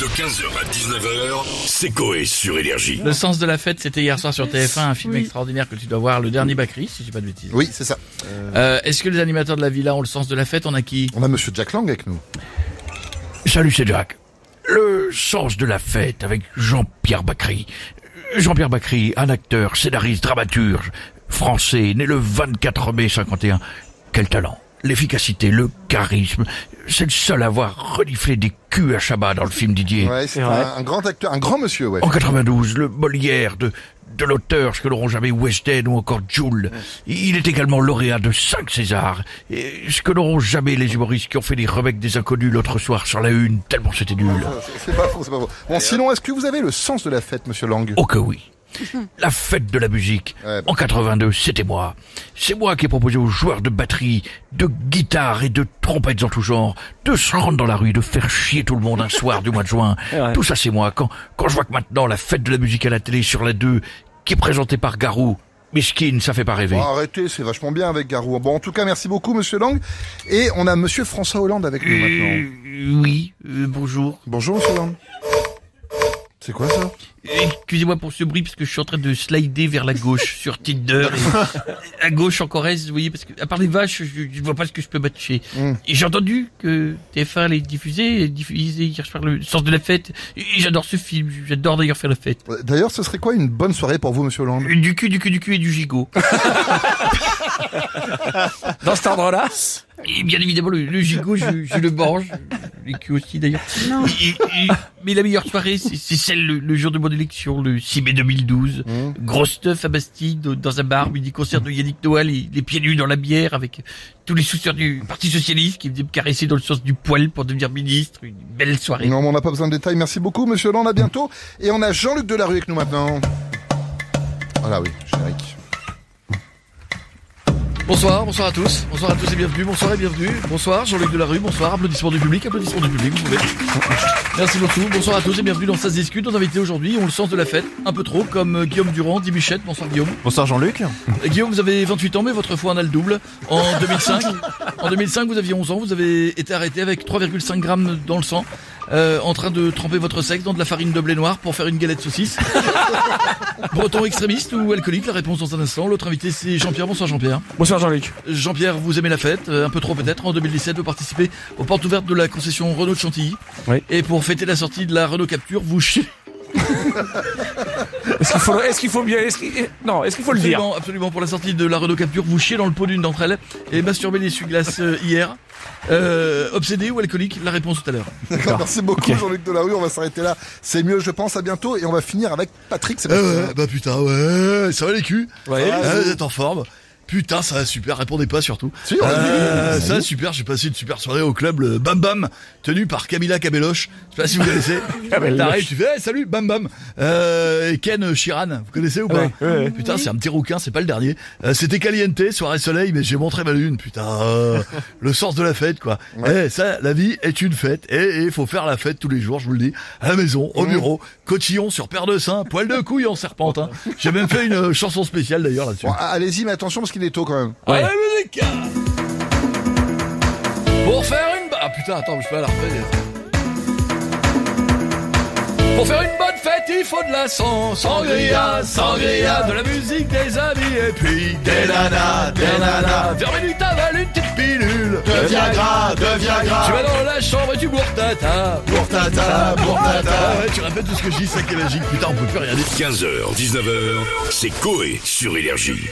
De 15h à 19h, c'est Coé sur Énergie. Le sens de la fête, c'était hier soir sur TF1, un film extraordinaire que tu dois voir, Le Dernier Bacri, si j'ai pas de bêtises. Oui, c'est ça. Euh, Est-ce que les animateurs de la villa ont le sens de la fête? On a qui? On a Monsieur Jack Lang avec nous. Salut, c'est Jack. Le sens de la fête avec Jean-Pierre Bacry. Jean-Pierre Bacry, un acteur, scénariste, dramaturge, français, né le 24 mai 51. Quel talent L'efficacité, le charisme. C'est le seul à avoir reniflé des culs à Chabat dans le film Didier. Ouais, c'est un, un grand acteur, un grand monsieur, ouais. En 92, le Molière de, de l'auteur, ce que n'auront jamais West End ou encore Jules. Il est également lauréat de 5 Césars. Et ce que n'auront jamais les humoristes qui ont fait les remakes des inconnus l'autre soir sur la une, tellement c'était nul. C'est- C'est pas faux, c'est pas faux. Bon, sinon, est-ce que vous avez le sens de la fête, Monsieur Lang? Oh que oui. La fête de la musique. Ouais, bah. En 82, c'était moi. C'est moi qui ai proposé aux joueurs de batterie, de guitare et de trompettes en tout genre de se rendre dans la rue, de faire chier tout le monde un soir du mois de juin. Tout ça, c'est moi. Quand, quand je vois que maintenant la fête de la musique à la télé sur la 2, qui est présentée par Garou, Miskin, ça fait pas rêver. Bon, arrêtez, c'est vachement bien avec Garou. Bon, en tout cas, merci beaucoup, Monsieur Lang. Et on a Monsieur François Hollande avec nous maintenant. Euh, Oui, euh, bonjour. Bonjour, Monsieur Hollande. C'est quoi ça? Excusez-moi pour ce bruit parce que je suis en train de slider vers la gauche sur Tinder. Et à gauche en Corrèze, vous voyez, parce que à part les vaches, je, je vois pas ce que je peux matcher. Mm. Et j'ai entendu que TF1 allait diffuser, diffuser hier soir le sens de la fête. Et j'adore ce film, j'adore d'ailleurs faire la fête. Euh, D'ailleurs, ce serait quoi une bonne soirée pour vous, Monsieur Hollande? Du cul, du cul, du cul et du gigot. Dans cet ordre-là Et bien évidemment, le, le gigot, je, je le mange. Les culs aussi d'ailleurs. Et- et- mais la meilleure soirée, c'est c'est celle le, le jour de mon élection, le 6 mai 2012. Mmh. Gros stuff à Bastille, dans- dans un bar, midi concert de Yannick Noah, les, les pieds nus dans la bière, avec tous les sous du Parti Socialiste qui venaient me caresser dans le sens du poil pour devenir ministre. Une belle soirée. Non, mais on n'a pas besoin de détails. Merci beaucoup, Monsieur Hollande. À bientôt. Et on a Jean-Luc Delarue avec nous maintenant. Voilà, oui, générique. Bonsoir, bonsoir à tous, bonsoir à tous et bienvenue, bonsoir et bienvenue, bonsoir Jean-Luc Delarue, bonsoir, applaudissements du public, applaudissements du public, vous pouvez. Merci beaucoup, bonsoir à tous et bienvenue dans Ça se discute, nos invités aujourd'hui ont le sens de la fête, un peu trop, comme euh, Guillaume Durand, dit Bichette, bonsoir Guillaume. Bonsoir Jean-Luc. Euh, Guillaume, vous avez 28 ans mais votre foi en a le double. En 2005, en 2005 vous aviez 11 ans, vous avez été arrêté avec 3,5 grammes dans le sang, euh, en train de tremper votre sexe dans de la farine de blé noir pour faire une galette saucisse. Breton extrémiste ou alcoolique, la réponse dans un instant. L'autre invité c'est Jean-Pierre, bonsoir Jean-Pierre. Bonsoir Jean-Luc. Jean-Pierre, vous aimez la fête, euh, un peu trop peut-être. En 2017, vous participez aux portes ouvertes de la concession Renault de Chantilly. Oui. Et pour fêter la sortie de la Renault Capture, vous chiez. Est-ce qu'il faut, est-ce qu'il faut bien, est-ce qu'il- non, est-ce qu'il faut le dire Absolument, absolument. Pour la sortie de la Renault Capture, vous chiez dans le pot d'une d'entre elles et masturbez l'essuie-glace euh, hier. Euh, obsédé ou alcoolique? La réponse tout à l'heure. D'accord, merci beaucoup. Jean-Luc Delarue. On va s'arrêter là. C'est mieux, je pense. À bientôt. Et on va finir avec Patrick Sébastien. bah putain, ouais, ça va les culs Ouais. Ah, Vous êtes en forme Putain, ça va super, répondez pas surtout. Si, Euh, ça va super, j'ai passé une super soirée au club le Bam Bam, tenu par Camilla Cabelloche. Je sais pas si vous connaissez. T'arrives, tu fais hey, salut Bam Bam. Euh, Ken Chiran, vous connaissez ou pas Ouais, ouais, ouais. Putain, c'est un petit rouquin, c'est pas le dernier. Euh, C'était caliente, soirée soleil, mais j'ai montré ma lune. Putain, euh, le sens de la fête quoi. Eh, ça, la vie est une fête et il faut faire la fête tous les jours, je vous le dis, à la maison, au bureau, cotillon sur paire de seins, poil de couille en serpentin. J'ai même fait une euh, chanson spéciale d'ailleurs là-dessus. Bon, allez-y, mais attention parce qu'il est tôt quand même. Ouais. Allez, musique Pour faire une... Ah putain, attends, je peux la refaire. Pour faire une bonne fête, il faut de la sang, sangria, sangria, de la musique, des amis et puis des nanas, des nanas. Vers minuit, t'avales une petite pilule. De Viagra, de Viagra. Tu vas dans la chambre et tu bourres tata. Pour Ah ouais, tu répètes tout ce que je dis, ça qui est magique. Putain, on peut plus rien dire. 15h, 19h, c'est Coé sur Énergie.